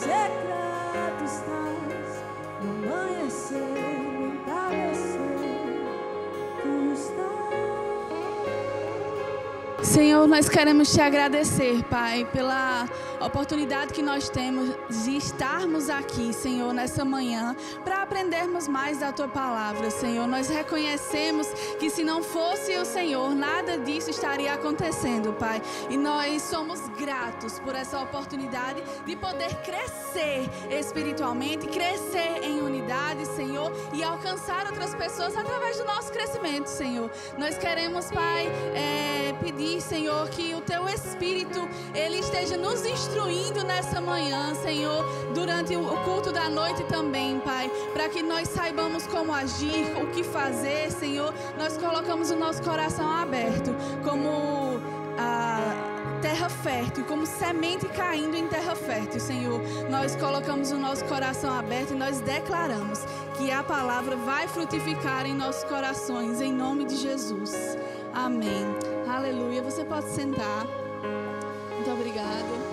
secreto estás, no amanhecer, no entardecer, tu estás. Senhor, nós queremos te agradecer, Pai, pela oportunidade que nós temos de estarmos aqui, Senhor, nessa manhã, para aprendermos mais da tua palavra, Senhor. Nós reconhecemos que se não fosse o Senhor, nada disso estaria acontecendo, Pai. E nós somos gratos por essa oportunidade de poder crescer espiritualmente, crescer em unidade, Senhor, e alcançar outras pessoas através do nosso crescimento, Senhor. Nós queremos, Pai, é, pedir, Senhor, que o teu Espírito ele esteja nos instruindo nessa manhã, Senhor, durante o culto da noite também, Pai, para que nós saibamos como agir, o que fazer, Senhor. Nós colocamos o nosso coração aberto, como a terra fértil, como semente caindo em terra fértil, Senhor. Nós colocamos o nosso coração aberto e nós declaramos que a palavra vai frutificar em nossos corações, em nome de Jesus. Amém. Aleluia. Você pode sentar. Muito obrigada.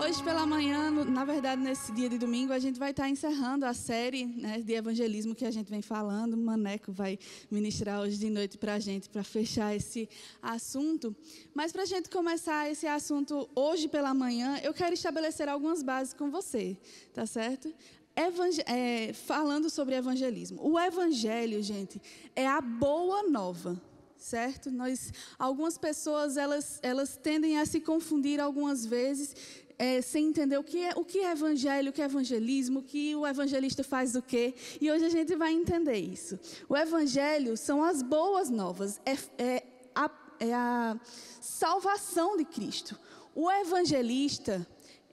Hoje pela manhã, na verdade, nesse dia de domingo, a gente vai estar encerrando a série né, de evangelismo que a gente vem falando. O Maneco vai ministrar hoje de noite para a gente, para fechar esse assunto. Mas para a gente começar esse assunto hoje pela manhã, eu quero estabelecer algumas bases com você, tá certo? Evangel- é, falando sobre evangelismo. O evangelho, gente, é a boa nova certo? Nós, algumas pessoas elas, elas tendem a se confundir algumas vezes é, sem entender o que, é, o que é evangelho, o que é evangelismo, o que o evangelista faz do quê. E hoje a gente vai entender isso. O evangelho são as boas novas, é, é, a, é a salvação de Cristo. O evangelista,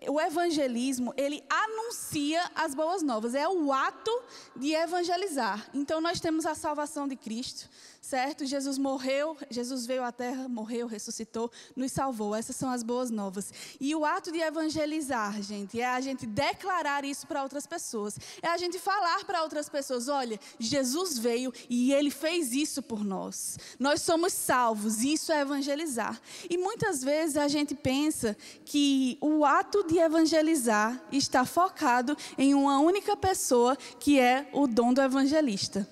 o evangelismo, ele anuncia as boas novas, é o ato de evangelizar. Então nós temos a salvação de Cristo, certo? Jesus morreu, Jesus veio à terra, morreu, ressuscitou, nos salvou. Essas são as boas novas. E o ato de evangelizar, gente, é a gente declarar isso para outras pessoas. É a gente falar para outras pessoas, olha, Jesus veio e ele fez isso por nós. Nós somos salvos, isso é evangelizar. E muitas vezes a gente pensa que o ato de evangelizar está focado em uma única pessoa, que é o dom do evangelista.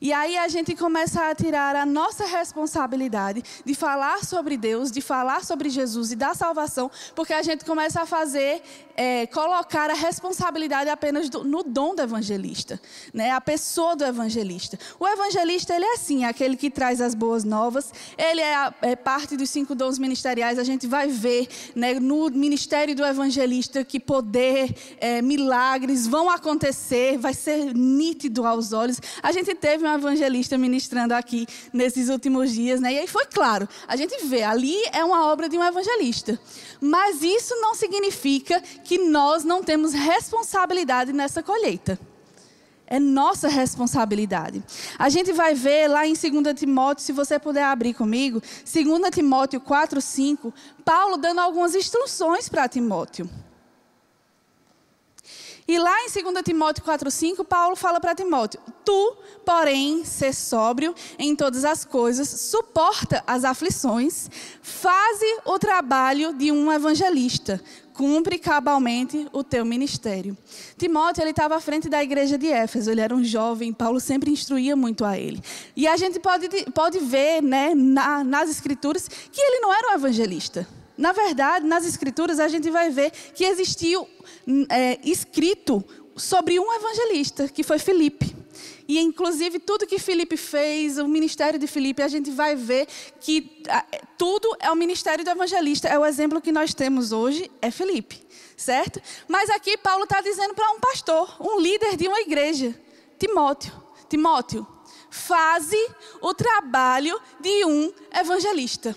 E aí a gente começa a tirar a nossa responsabilidade de falar sobre Deus, de falar sobre Jesus e da salvação, porque a gente começa a fazer, é, colocar a responsabilidade apenas do- no dom do evangelista, né? a pessoa do evangelista. O evangelista, ele é assim, aquele que traz as boas novas, ele é, a- é parte dos cinco dons ministeriais, a gente vai ver né, no ministério do evangelista que poder, é, milagres vão acontecer, vai ser nítido aos olhos. A gente teve um evangelista ministrando aqui nesses últimos dias, né? E aí foi claro, a gente vê, ali é uma obra de um evangelista. Mas isso não significa que nós não temos responsabilidade nessa colheita. É nossa responsabilidade. A gente vai ver lá em 2 Timóteo, se você puder abrir comigo, 2 Timóteo 4, 5, Paulo dando algumas instruções para Timóteo. E lá em 2 Timóteo 4,5, Paulo fala para Timóteo: Tu, porém, ser sóbrio em todas as coisas, suporta as aflições, faze o trabalho de um evangelista, cumpre cabalmente o teu ministério. Timóteo, ele estava à frente da igreja de Éfeso, ele era um jovem, Paulo sempre instruía muito a ele. E a gente pode, pode ver né, na, nas escrituras que ele não era um evangelista. Na verdade, nas escrituras a gente vai ver que existiu é, escrito sobre um evangelista, que foi Filipe. E, inclusive, tudo que Filipe fez, o ministério de Filipe, a gente vai ver que ah, tudo é o ministério do evangelista. É o exemplo que nós temos hoje, é Filipe, certo? Mas aqui Paulo está dizendo para um pastor, um líder de uma igreja, Timóteo. Timóteo, faze o trabalho de um evangelista.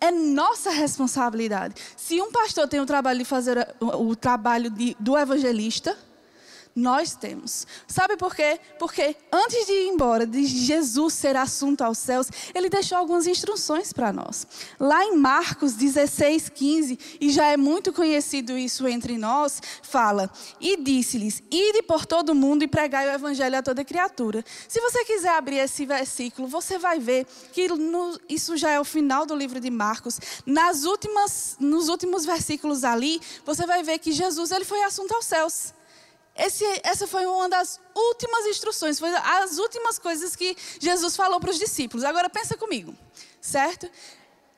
É nossa responsabilidade. Se um pastor tem o trabalho de fazer o, trabalho de, do evangelista, Nós temos. Sabe por quê? Porque antes de ir embora, de Jesus ser assunto aos céus, ele deixou algumas instruções para nós. Lá em Marcos 16, 15, e já é muito conhecido isso entre nós, fala: E disse-lhes: Ide por todo o mundo e pregai o evangelho a toda criatura. Se você quiser abrir esse versículo, você vai ver que no, isso já é o final do livro de Marcos. Nas últimas, nos últimos versículos ali, você vai ver que Jesus ele foi assunto aos céus. Esse, essa foi uma das últimas instruções, foi as últimas coisas que Jesus falou para os discípulos. Agora pensa comigo, certo?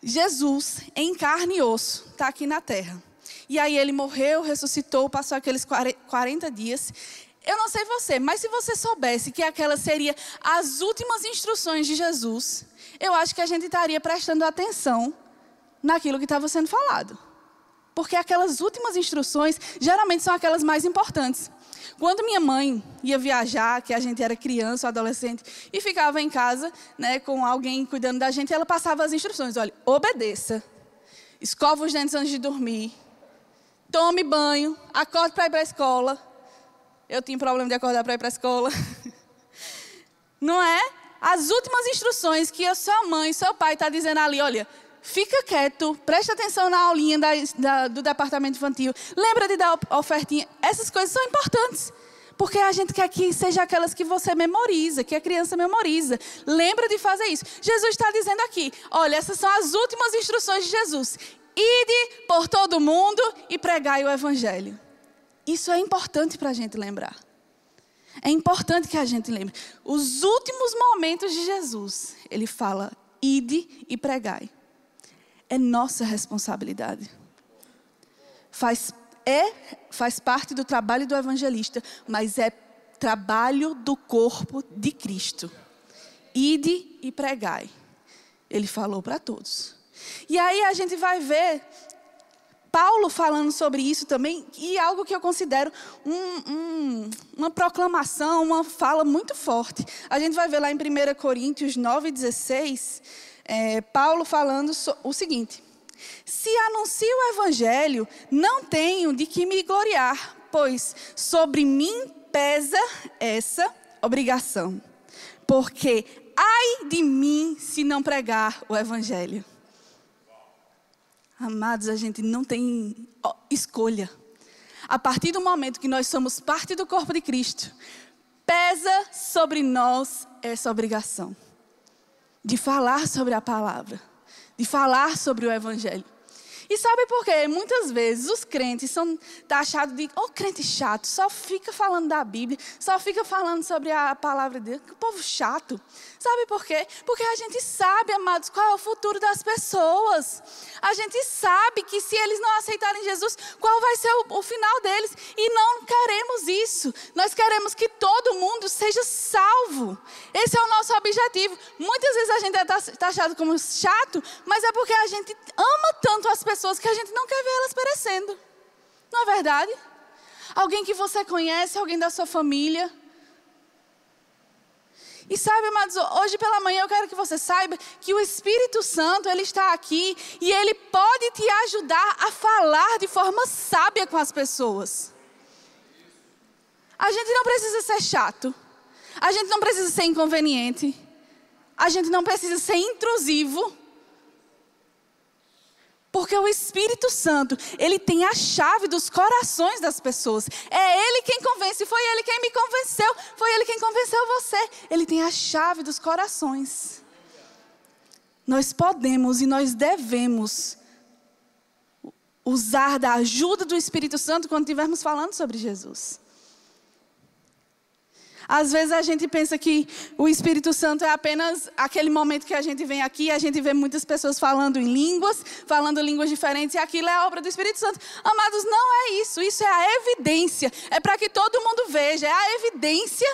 Jesus, em carne e osso, está aqui na terra. E aí ele morreu, ressuscitou, passou aqueles 40 dias. Eu não sei você, mas se você soubesse que aquelas seriam as últimas instruções de Jesus, eu acho que a gente estaria prestando atenção naquilo que estava sendo falado. Porque aquelas últimas instruções geralmente são aquelas mais importantes. Quando minha mãe ia viajar, que a gente era criança ou adolescente, e ficava em casa, né, com alguém cuidando da gente, ela passava as instruções: olha, obedeça, escova os dentes antes de dormir, tome banho, acorde para ir para a escola. Eu tinha problema de acordar para ir para a escola. Não é? As últimas instruções que a sua mãe, seu pai está dizendo ali, olha, fica quieto, presta atenção na aulinha da, da, do departamento infantil, lembra de dar ofertinha. Essas coisas são importantes. Porque a gente quer que seja aquelas que você memoriza, que a criança memoriza. Lembra de fazer isso. Jesus está dizendo aqui: olha, essas são as últimas instruções de Jesus. Ide por todo mundo e pregai o evangelho. Isso é importante para a gente lembrar. É importante que a gente lembre. Os últimos momentos de Jesus, ele fala: ide e pregai é nossa responsabilidade. Faz, é, faz parte do trabalho do evangelista, mas é trabalho do corpo de Cristo. Ide e pregai. Ele falou para todos. E aí a gente vai ver Paulo falando sobre isso também, e algo que eu considero um, um, uma proclamação, uma fala muito forte. A gente vai ver lá em 1 Coríntios 9, 16 é, Paulo falando o seguinte: Se anuncio o evangelho, não tenho de que me gloriar, pois sobre mim pesa essa obrigação. Porque ai de mim se não pregar o evangelho. Amados, a gente não tem escolha. A partir do momento que nós somos parte do corpo de Cristo, pesa sobre nós essa obrigação de falar sobre a palavra, de falar sobre o evangelho. E sabe por quê? Muitas vezes os crentes são taxados de, oh, crente chato, só fica falando da Bíblia, só fica falando sobre a palavra de Deus. Que povo chato. Sabe por quê? Porque a gente sabe, amados, qual é o futuro das pessoas. A gente sabe que se eles não aceitarem Jesus, qual vai ser o, o final deles. E não queremos isso. Nós queremos que todo mundo seja salvo. Esse é o nosso objetivo. Muitas vezes a gente é taxado como chato, mas é porque a gente ama tanto as pessoas pessoas que a gente não quer ver elas perecendo. Não é verdade? Alguém que você conhece, alguém da sua família. E sabe, amados, hoje pela manhã eu quero que você saiba que o Espírito Santo, ele está aqui e ele pode te ajudar a falar de forma sábia com as pessoas. A gente não precisa ser chato. A gente não precisa ser inconveniente. A gente não precisa ser intrusivo. Porque o Espírito Santo, ele tem a chave dos corações das pessoas. É ele quem convence, foi ele quem me convenceu, foi ele quem convenceu você. Ele tem a chave dos corações. Nós podemos e nós devemos usar da ajuda do Espírito Santo quando estivermos falando sobre Jesus. Às vezes a gente pensa que o Espírito Santo é apenas aquele momento que a gente vem aqui, a gente vê muitas pessoas falando em línguas, falando línguas diferentes, e aquilo é a obra do Espírito Santo. Amados, não é isso. Isso é a evidência. É para que todo mundo veja. É a evidência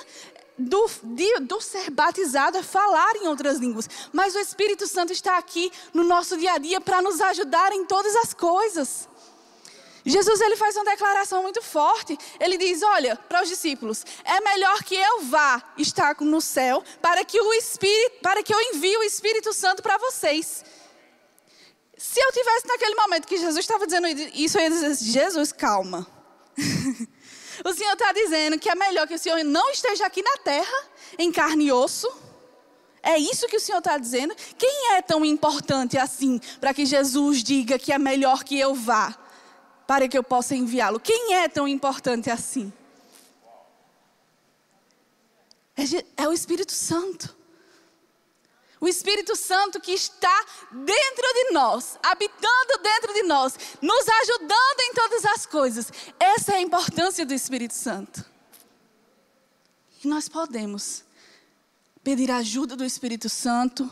do, de, do, ser batizado é falar em outras línguas. Mas o Espírito Santo está aqui no nosso dia a dia para nos ajudar em todas as coisas. Jesus ele faz uma declaração muito forte. Ele diz: Olha, para os discípulos, é melhor que eu vá estar no céu para que o Espírito, para que eu envie o Espírito Santo para vocês. Se eu tivesse naquele momento que Jesus estava dizendo isso, eu ia dizer: Jesus, calma. O Senhor está dizendo que é melhor que o Senhor não esteja aqui na terra, em carne e osso. É isso que o Senhor está dizendo? Quem é tão importante assim para que Jesus diga que é melhor que eu vá, para que eu possa enviá-lo? Quem é tão importante assim? É, é o Espírito Santo. O Espírito Santo que está dentro de nós, habitando dentro de nós, nos ajudando em todas as coisas. Essa é a importância do Espírito Santo. E nós podemos pedir ajuda do Espírito Santo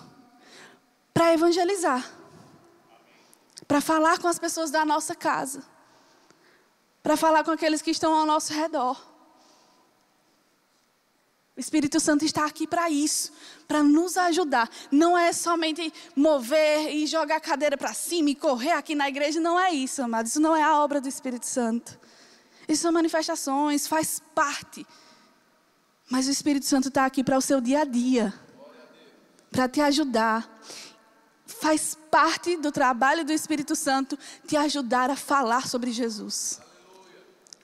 para evangelizar, para falar com as pessoas da nossa casa, para falar com aqueles que estão ao nosso redor. O Espírito Santo está aqui para isso, para nos ajudar. Não é somente mover e jogar a cadeira para cima e correr aqui na igreja. Não é isso, amados. Isso não é a obra do Espírito Santo. Isso são manifestações, faz parte. Mas o Espírito Santo está aqui para o seu dia a dia, para te ajudar. Faz parte do trabalho do Espírito Santo te ajudar a falar sobre Jesus.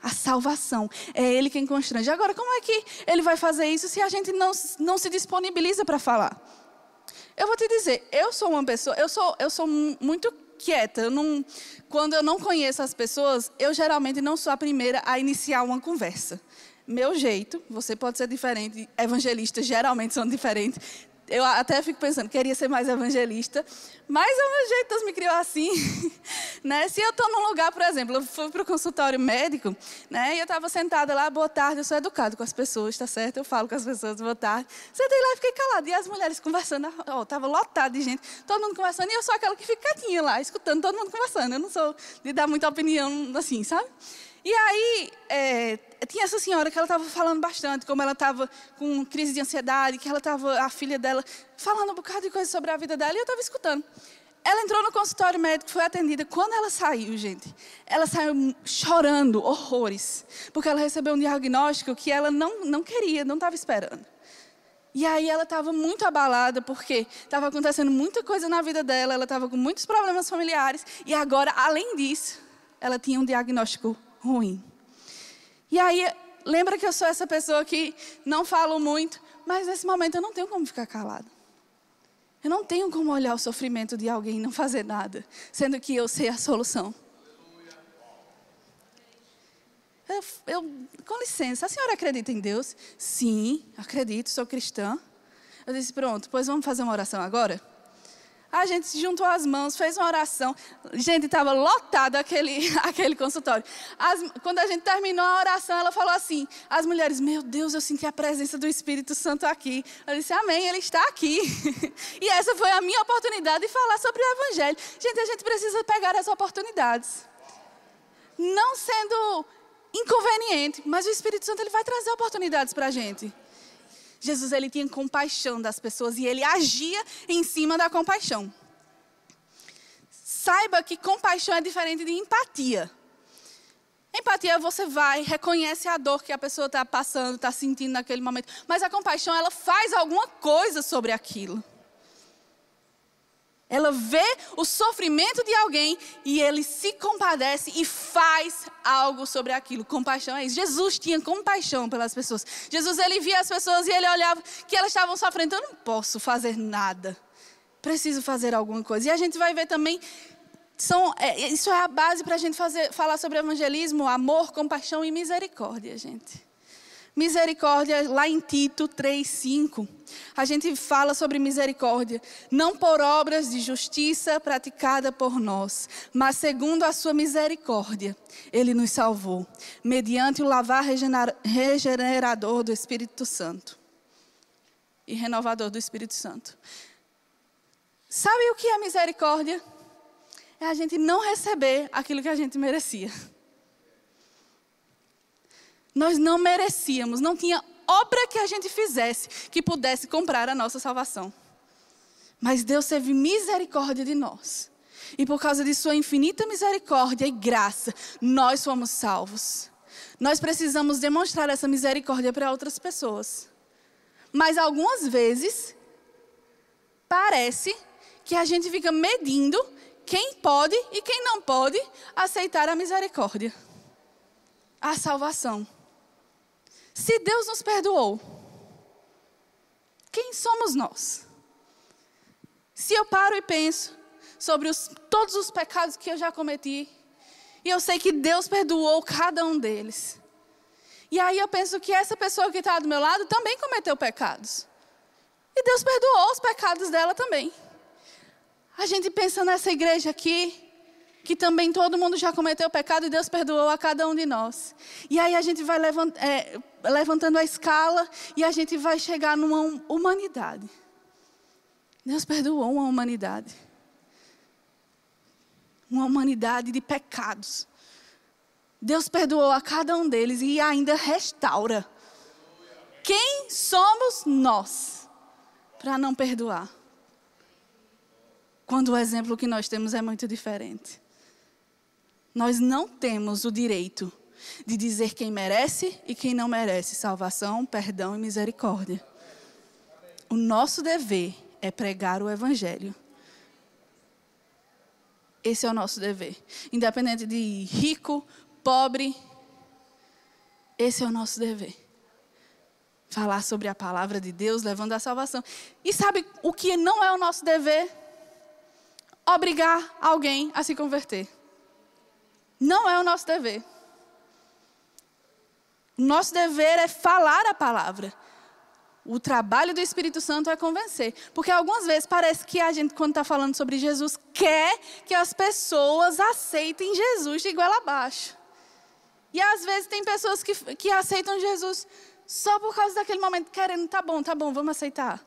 A salvação. É Ele quem constrange. Agora, como é que Ele vai fazer isso se a gente não, não se disponibiliza para falar? Eu vou te dizer, eu sou uma pessoa, eu sou, eu sou muito quieta. Eu não, quando eu não conheço as pessoas, eu geralmente não sou a primeira a iniciar uma conversa. Meu jeito, você pode ser diferente, evangelistas geralmente são diferentes eu até fico pensando, queria ser mais evangelista, mas é meu jeito, Deus me criou assim. né? Se eu estou num lugar, por exemplo, eu fui para o consultório médico, né? e eu estava sentada lá, boa tarde, eu sou educado com as pessoas, tá certo? Eu falo com as pessoas, boa tarde. Sentei lá e fiquei calada, e as mulheres conversando, estava oh, lotado de gente, todo mundo conversando, e eu sou aquela que fica quietinha lá, escutando todo mundo conversando. Eu não sou de dar muita opinião assim, sabe? E aí, é, tinha essa senhora que ela estava falando bastante, como ela estava com crise de ansiedade, que ela estava, a filha dela, falando um bocado de coisa sobre a vida dela, e eu estava escutando. Ela entrou no consultório médico, foi atendida. Quando ela saiu, gente, ela saiu chorando horrores, porque ela recebeu um diagnóstico que ela não, não queria, não estava esperando. E aí ela estava muito abalada, porque estava acontecendo muita coisa na vida dela, ela estava com muitos problemas familiares, e agora, além disso, ela tinha um diagnóstico ruim. E aí, lembra que eu sou essa pessoa que não falo muito, mas nesse momento eu não tenho como ficar calada. Eu não tenho como olhar o sofrimento de alguém e não fazer nada, sendo que eu sei a solução. Eu, eu, com licença, a senhora acredita em Deus? Sim, acredito, sou cristã. Eu disse, pronto, pois vamos fazer uma oração agora? A gente se juntou as mãos, fez uma oração. Gente, estava lotado aquele, aquele consultório. As, quando a gente terminou a oração, ela falou assim: as mulheres, meu Deus, eu senti a presença do Espírito Santo aqui. Eu disse, Amém, ele está aqui. e essa foi a minha oportunidade de falar sobre o Evangelho. Gente, a gente precisa pegar as oportunidades. Não sendo inconveniente, mas o Espírito Santo ele vai trazer oportunidades para a gente. Jesus ele tinha compaixão das pessoas e ele agia em cima da compaixão. Saiba que compaixão é diferente de empatia. Empatia você vai, reconhece a dor que a pessoa está passando, está sentindo naquele momento. Mas a compaixão, ela faz alguma coisa sobre aquilo. Ela vê o sofrimento de alguém e ele se compadece e faz algo sobre aquilo. Compaixão é isso. Jesus tinha compaixão pelas pessoas. Jesus ele via as pessoas e ele olhava que elas estavam sofrendo. Eu não posso fazer nada. Preciso fazer alguma coisa. E a gente vai ver também são, é, isso é a base para a gente fazer, falar sobre evangelismo, amor, compaixão e misericórdia, gente. Misericórdia, lá em Tito 3,5, a gente fala sobre misericórdia, não por obras de justiça praticada por nós, mas segundo a sua misericórdia, Ele nos salvou, mediante o lavar regenerador do Espírito Santo e renovador do Espírito Santo. Sabe o que é misericórdia? É a gente não receber aquilo que a gente merecia. Nós não merecíamos, não tinha obra que a gente fizesse que pudesse comprar a nossa salvação. Mas Deus teve misericórdia de nós. E por causa de Sua infinita misericórdia e graça, nós fomos salvos. Nós precisamos demonstrar essa misericórdia para outras pessoas. Mas algumas vezes, parece que a gente fica medindo quem pode e quem não pode aceitar a misericórdia, a salvação. Se Deus nos perdoou, quem somos nós? Se eu paro e penso sobre os, todos os pecados que eu já cometi, e eu sei que Deus perdoou cada um deles. E aí eu penso que essa pessoa que está do meu lado também cometeu pecados. E Deus perdoou os pecados dela também. A gente pensa nessa igreja aqui, que também todo mundo já cometeu pecado e Deus perdoou a cada um de nós. E aí a gente vai levant, é, levantando a escala e a gente vai chegar numa humanidade. Deus perdoou uma humanidade. Uma humanidade de pecados. Deus perdoou a cada um deles e ainda restaura. Quem somos nós para não perdoar? Quando o exemplo que nós temos é muito diferente. Nós não temos o direito de dizer quem merece e quem não merece salvação, perdão e misericórdia. O nosso dever é pregar o Evangelho. Esse é o nosso dever. Independente de rico, pobre, esse é o nosso dever. Falar sobre a palavra de Deus, levando a salvação. E sabe o que não é o nosso dever? Obrigar alguém a se converter. Não é o nosso dever. Nosso dever é falar a palavra. O trabalho do Espírito Santo é convencer. Porque algumas vezes parece que a gente, quando está falando sobre Jesus, quer que as pessoas aceitem Jesus de igual abaixo. E às vezes tem pessoas que, que aceitam Jesus só por causa daquele momento, querendo, tá bom, tá bom, vamos aceitar.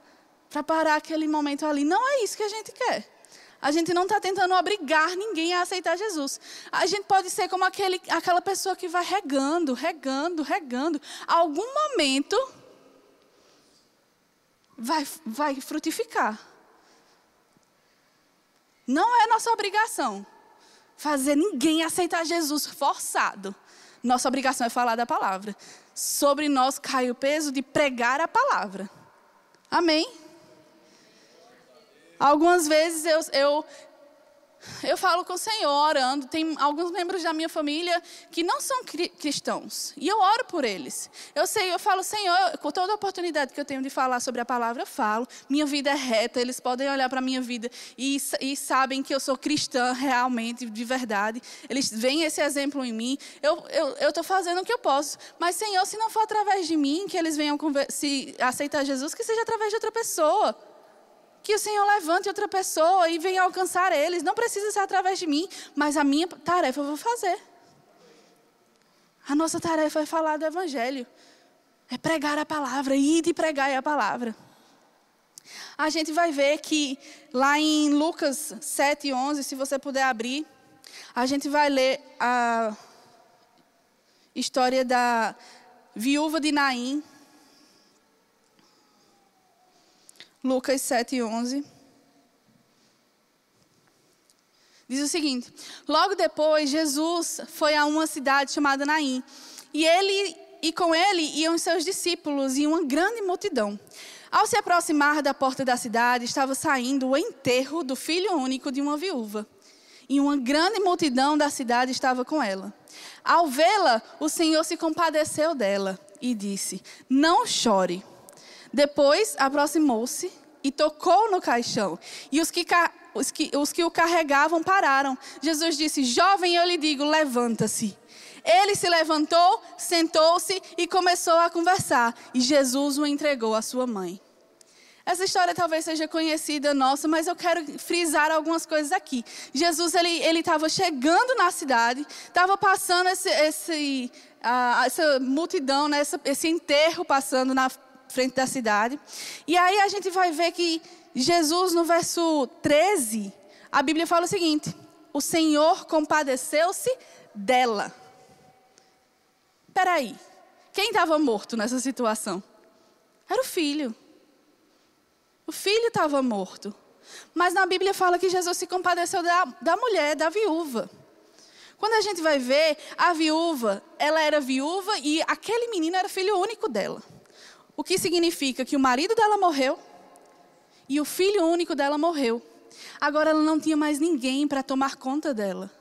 Para parar aquele momento ali. Não é isso que a gente quer. A gente não está tentando obrigar ninguém a aceitar Jesus. A gente pode ser como aquele, aquela pessoa que vai regando, regando, regando. Algum momento vai, vai frutificar. Não é nossa obrigação fazer ninguém aceitar Jesus forçado. Nossa obrigação é falar da palavra. Sobre nós cai o peso de pregar a palavra. Amém? Algumas vezes eu, eu, eu falo com o Senhor orando. Tem alguns membros da minha família que não são cristãos. E eu oro por eles. Eu sei, eu falo, Senhor, com toda a oportunidade que eu tenho de falar sobre a palavra, eu falo. Minha vida é reta, eles podem olhar para a minha vida e, e sabem que eu sou cristã realmente, de verdade. Eles veem esse exemplo em mim. Eu estou fazendo o que eu posso. Mas, Senhor, se não for através de mim que eles venham se aceitar Jesus, que seja através de outra pessoa que o Senhor levante outra pessoa e venha alcançar eles. Não precisa ser através de mim, mas a minha tarefa eu vou fazer. A nossa tarefa é falar do Evangelho, é pregar a palavra, ir e pregar a palavra. A gente vai ver que lá em Lucas 7, 11, se você puder abrir, a gente vai ler a história da viúva de Naim. Lucas 7, 11. Diz o seguinte: Logo depois, Jesus foi a uma cidade chamada Naim. E ele e com ele iam seus discípulos e uma grande multidão. Ao se aproximar da porta da cidade, estava saindo o enterro do filho único de uma viúva. E uma grande multidão da cidade estava com ela. Ao vê-la, o Senhor se compadeceu dela e disse: Não chore. Depois aproximou-se e tocou no caixão. E os que, os que, os que o carregavam pararam. Jesus disse: Jovem, eu lhe digo, levanta-se. Ele se levantou, sentou-se e começou a conversar. E Jesus o entregou à sua mãe. Essa história talvez seja conhecida nossa, mas eu quero frisar algumas coisas aqui. Jesus ele estava chegando na cidade, estava passando esse, esse, uh, essa multidão, né, esse, enterro passando na frente da cidade. E aí a gente vai ver que Jesus, no verso 13, a Bíblia fala o seguinte: O Senhor compadeceu-se dela. Peraí, quem estava morto nessa situação? Era o filho. O filho estava morto. Mas na Bíblia fala que Jesus se compadeceu da, da mulher, da viúva. Quando a gente vai ver, a viúva, ela era viúva e aquele menino era filho único dela. O que significa que o marido dela morreu e o filho único dela morreu. Agora ela não tinha mais ninguém para tomar conta dela,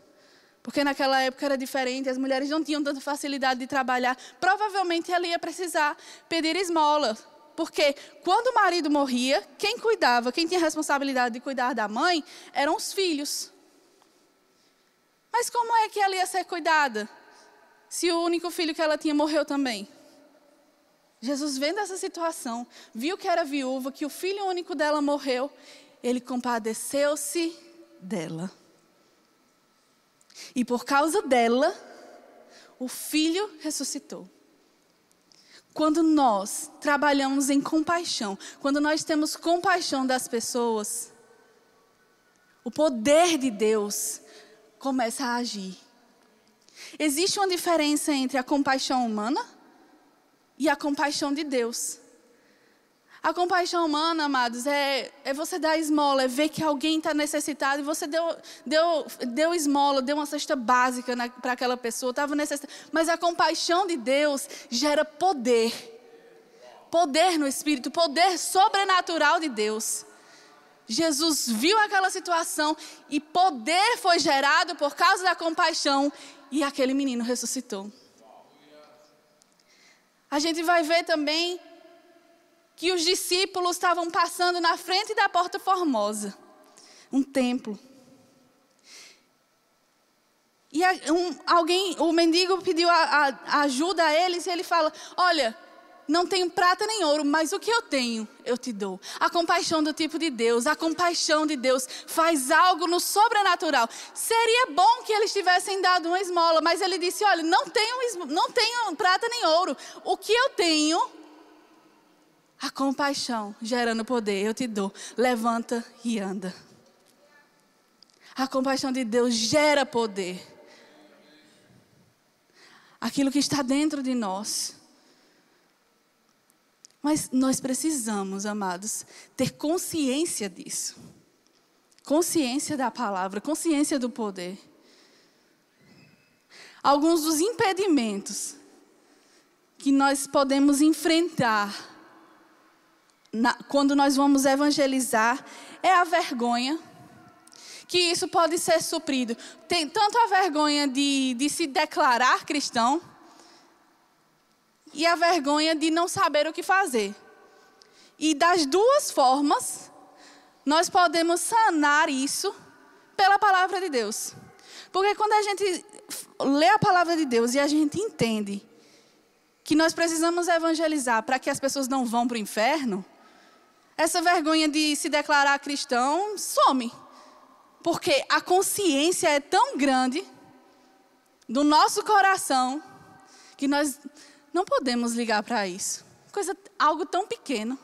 Porque naquela época era diferente, as mulheres não tinham tanta facilidade de trabalhar. Provavelmente ela ia precisar pedir esmola. Porque quando o marido morria, quem cuidava, quem tinha a responsabilidade de cuidar da mãe, eram os filhos. Mas como é que ela ia ser cuidada? Se o único filho que ela tinha morreu também. Jesus, vendo essa situação, viu que era viúva, que o filho único dela morreu, ele compadeceu-se dela. E por causa dela, o filho ressuscitou. Quando nós trabalhamos em compaixão, quando nós temos compaixão das pessoas, o poder de Deus começa a agir. Existe uma diferença entre a compaixão humana e a compaixão de Deus. A compaixão humana, amados, é, é você dar esmola, é ver que alguém está necessitado e você deu, deu, deu esmola, deu uma cesta básica para aquela pessoa, estava necessitada. Mas a compaixão de Deus gera poder. Poder no Espírito, poder sobrenatural de Deus. Jesus viu aquela situação e poder foi gerado por causa da compaixão e aquele menino ressuscitou. A gente vai ver também que os discípulos estavam passando na frente da porta formosa, um templo. E alguém, o mendigo pediu a, a ajuda a eles e ele fala: Olha, não tenho prata nem ouro, mas o que eu tenho, eu te dou. A compaixão do tipo de Deus, a compaixão de Deus faz algo no sobrenatural. Seria bom que eles tivessem dado uma esmola, mas ele disse: Olha, não tenho, não tenho prata nem ouro. O que eu tenho, a compaixão gerando poder, eu te dou. Levanta e anda. A compaixão de Deus gera poder. Aquilo que está dentro de nós. Mas nós precisamos, amados, ter consciência disso. Consciência da palavra, consciência do poder. Alguns dos impedimentos que nós podemos enfrentar na, quando nós vamos evangelizar é a vergonha. Que isso pode ser suprido. Tem tanto a vergonha de, de se declarar cristão e a vergonha de não saber o que fazer. E das duas formas, nós podemos sanar isso pela palavra de Deus. Porque quando a gente lê a palavra de Deus e a gente entende que nós precisamos evangelizar para que as pessoas não vão para o inferno, essa vergonha de se declarar cristão some. Porque a consciência é tão grande do nosso coração que nós não podemos ligar para isso. Coisa, algo tão pequeno.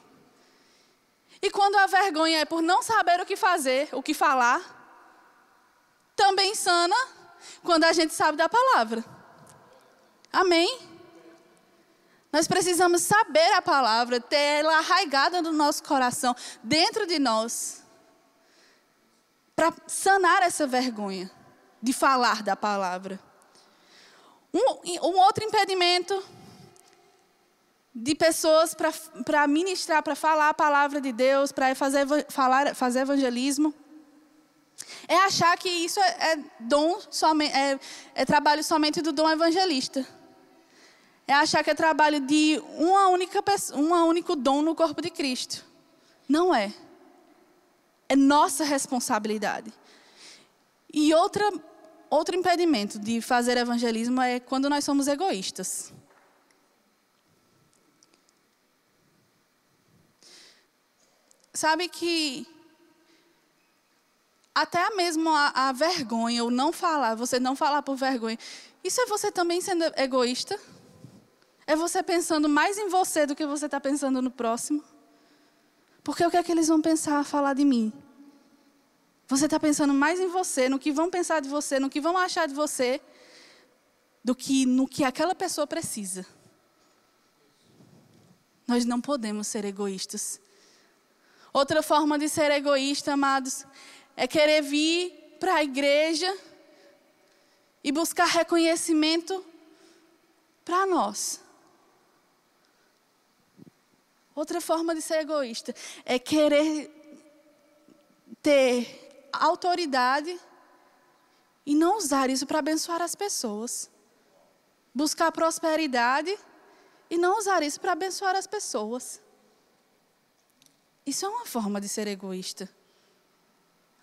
E quando a vergonha é por não saber o que fazer, o que falar, também sana quando a gente sabe da palavra. Amém? Nós precisamos saber a palavra, ter ela arraigada no nosso coração, dentro de nós, para sanar essa vergonha de falar da palavra. Um, um outro impedimento de pessoas para ministrar, para falar a palavra de Deus, para fazer, falar, fazer evangelismo, é achar que isso é, é dom somente, é, é trabalho somente do dom evangelista é achar que é trabalho de uma única pessoa, um único dom no corpo de Cristo. Não é. É nossa responsabilidade. E outra, outro impedimento de fazer evangelismo é quando nós somos egoístas. Sabe que até mesmo a, a vergonha, ou não falar, você não falar por vergonha, isso é você também sendo egoísta? É você pensando mais em você do que você está pensando no próximo. Porque o que é que eles vão pensar, falar de mim? Você está pensando mais em você, no que vão pensar de você, no que vão achar de você, do que no que aquela pessoa precisa. Nós não podemos ser egoístas. Outra forma de ser egoísta, amados, é querer vir para a igreja e buscar reconhecimento para nós. Outra forma de ser egoísta é querer ter autoridade e não usar isso para abençoar as pessoas. Buscar prosperidade e não usar isso para abençoar as pessoas. Isso é uma forma de ser egoísta.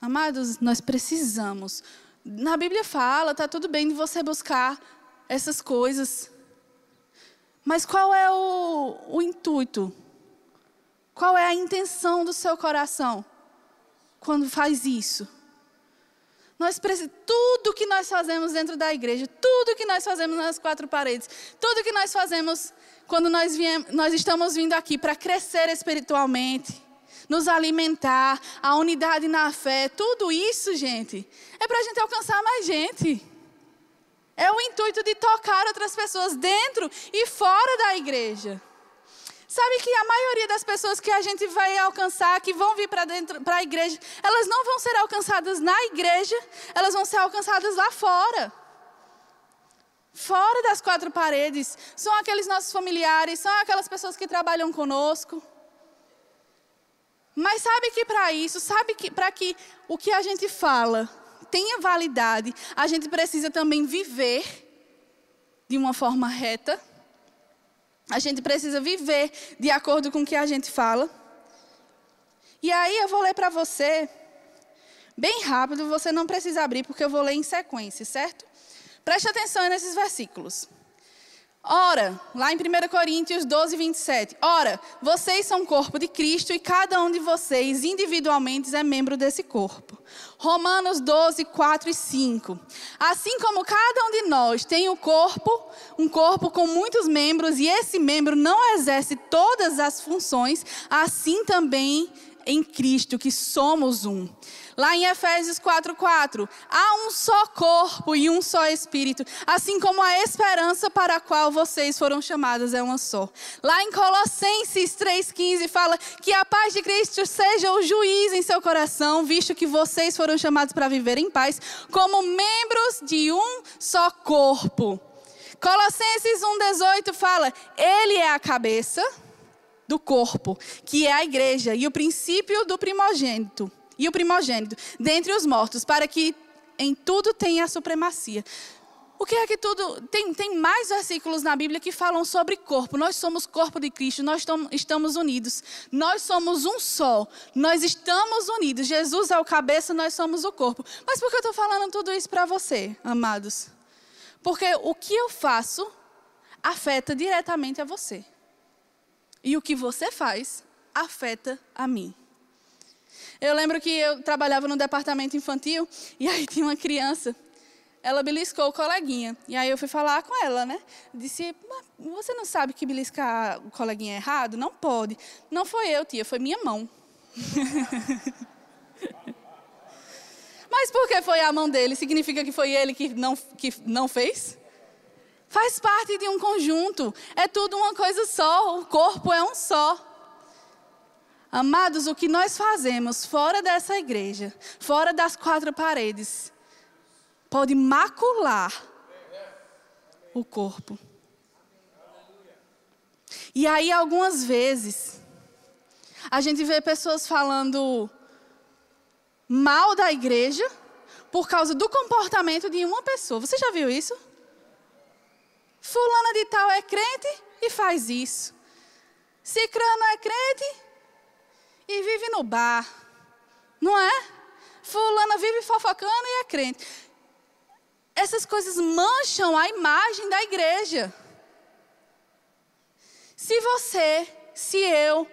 Amados, nós precisamos. Na Bíblia fala, está tudo bem de você buscar essas coisas. Mas qual é o, o intuito? Qual é a intenção do seu coração quando faz isso? Nós tudo que nós fazemos dentro da igreja, tudo que nós fazemos nas quatro paredes, tudo que nós fazemos quando nós, viemos, nós estamos vindo aqui para crescer espiritualmente, nos alimentar, a unidade na fé, tudo isso, gente, é para a gente alcançar mais gente. É o intuito de tocar outras pessoas dentro e fora da igreja. Sabe que a maioria das pessoas que a gente vai alcançar, que vão vir para dentro para a igreja, elas não vão ser alcançadas na igreja, elas vão ser alcançadas lá fora. Fora das quatro paredes, são aqueles nossos familiares, são aquelas pessoas que trabalham conosco. Mas sabe que para isso, sabe que para que o que a gente fala tenha validade, a gente precisa também viver de uma forma reta. A gente precisa viver de acordo com o que a gente fala. E aí eu vou ler para você, bem rápido, você não precisa abrir, porque eu vou ler em sequência, certo? Preste atenção nesses versículos. Ora, lá em 1 Coríntios 12, 27. Ora, vocês são corpo de Cristo e cada um de vocês individualmente é membro desse corpo. Romanos 12, 4 e 5. Assim como cada um de nós tem um corpo, um corpo com muitos membros, e esse membro não exerce todas as funções, assim também em Cristo, que somos um. Lá em Efésios 4:4, há um só corpo e um só espírito, assim como a esperança para a qual vocês foram chamados é uma só. Lá em Colossenses 3:15 fala que a paz de Cristo seja o juiz em seu coração, visto que vocês foram chamados para viver em paz como membros de um só corpo. Colossenses 1:18 fala: ele é a cabeça do corpo, que é a igreja, e o princípio do primogênito e o primogênito dentre os mortos, para que em tudo tenha a supremacia. O que é que tudo. Tem, tem mais versículos na Bíblia que falam sobre corpo. Nós somos corpo de Cristo, nós estamos unidos. Nós somos um só. Nós estamos unidos. Jesus é o cabeça, nós somos o corpo. Mas por que eu estou falando tudo isso para você, amados? Porque o que eu faço afeta diretamente a você. E o que você faz afeta a mim. Eu lembro que eu trabalhava no departamento infantil e aí tinha uma criança. Ela beliscou o coleguinha. E aí eu fui falar com ela, né? Disse: Você não sabe que beliscar o coleguinha é errado? Não pode. Não foi eu, tia, foi minha mão. Mas porque foi a mão dele? Significa que foi ele que não, que não fez? Faz parte de um conjunto. É tudo uma coisa só. O corpo é um só. Amados, o que nós fazemos fora dessa igreja, fora das quatro paredes, pode macular o corpo. E aí, algumas vezes, a gente vê pessoas falando mal da igreja por causa do comportamento de uma pessoa. Você já viu isso? Fulana de tal é crente e faz isso. Cicrano é crente e vive no bar, não é? Fulana vive fofocando e é crente. Essas coisas mancham a imagem da igreja. Se você, se eu,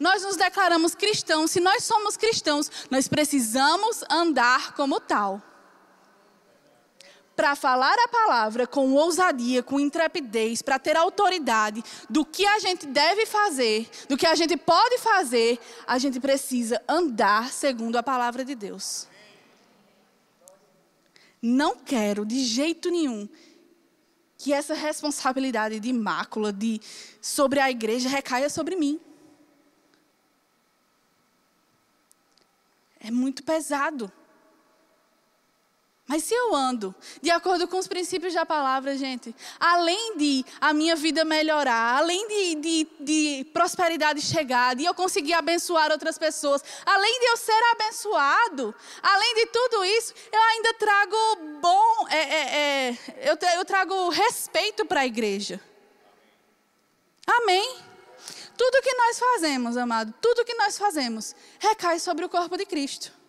nós nos declaramos cristãos, se nós somos cristãos, nós precisamos andar como tal para falar a palavra com ousadia, com intrepidez, para ter autoridade do que a gente deve fazer, do que a gente pode fazer, a gente precisa andar segundo a palavra de Deus. Não quero de jeito nenhum que essa responsabilidade de mácula de sobre a igreja recaia sobre mim. É muito pesado. Mas se eu ando de acordo com os princípios da palavra, gente, além de a minha vida melhorar, além de, de, de, prosperidade chegar, de eu conseguir abençoar outras pessoas, além de eu ser abençoado, além de tudo isso, eu ainda trago bom, é, é, é, eu, eu trago respeito para a igreja. Amém? Tudo que nós fazemos, amado, tudo que nós fazemos recai sobre o corpo de Cristo.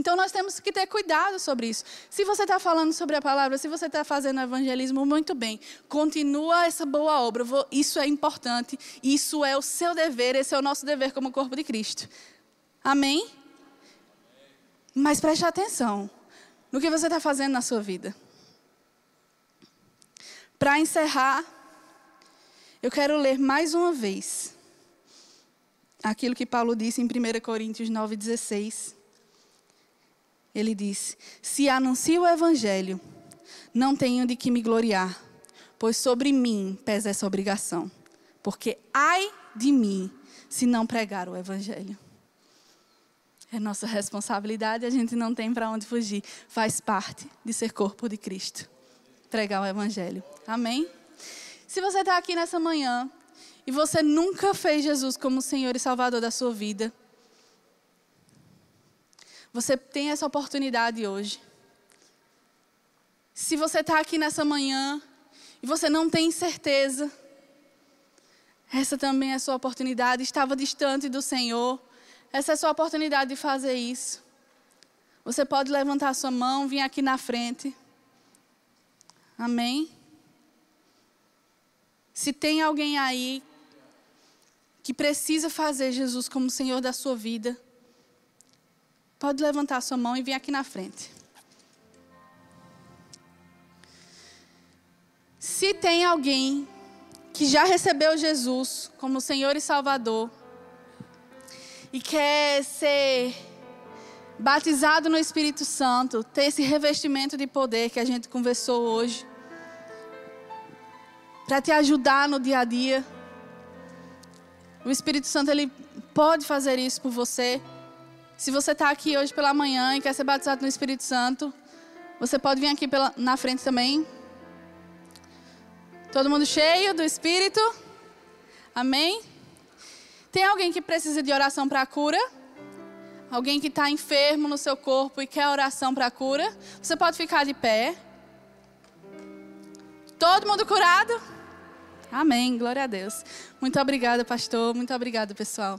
Então nós temos que ter cuidado sobre isso. Se você está falando sobre a palavra, se você está fazendo evangelismo, muito bem. Continua essa boa obra. Isso é importante. Isso é o seu dever. Esse é o nosso dever como corpo de Cristo. Amém? Mas preste atenção no que você está fazendo na sua vida. Para encerrar, eu quero ler mais uma vez aquilo que Paulo disse em 1 Coríntios 9,16. Ele diz: Se anuncio o evangelho, não tenho de que me gloriar, pois sobre mim pesa essa obrigação. Porque ai de mim se não pregar o evangelho. É nossa responsabilidade, a gente não tem para onde fugir. Faz parte de ser corpo de Cristo. Pregar o evangelho. Amém? Se você está aqui nessa manhã e você nunca fez Jesus como Senhor e Salvador da sua vida, você tem essa oportunidade hoje. Se você está aqui nessa manhã e você não tem certeza, essa também é a sua oportunidade. Estava distante do Senhor, essa é a sua oportunidade de fazer isso. Você pode levantar sua mão, vir aqui na frente. Amém? Se tem alguém aí que precisa fazer Jesus como Senhor da sua vida, Pode levantar a sua mão e vir aqui na frente. Se tem alguém que já recebeu Jesus como Senhor e Salvador e quer ser batizado no Espírito Santo, ter esse revestimento de poder que a gente conversou hoje, para te ajudar no dia a dia, o Espírito Santo ele pode fazer isso por você. Se você está aqui hoje pela manhã e quer ser batizado no Espírito Santo, você pode vir aqui pela, na frente também. Todo mundo cheio do Espírito? Amém? Tem alguém que precisa de oração para a cura? Alguém que está enfermo no seu corpo e quer oração para a cura? Você pode ficar de pé. Todo mundo curado? Amém. Glória a Deus. Muito obrigada, pastor. Muito obrigada, pessoal.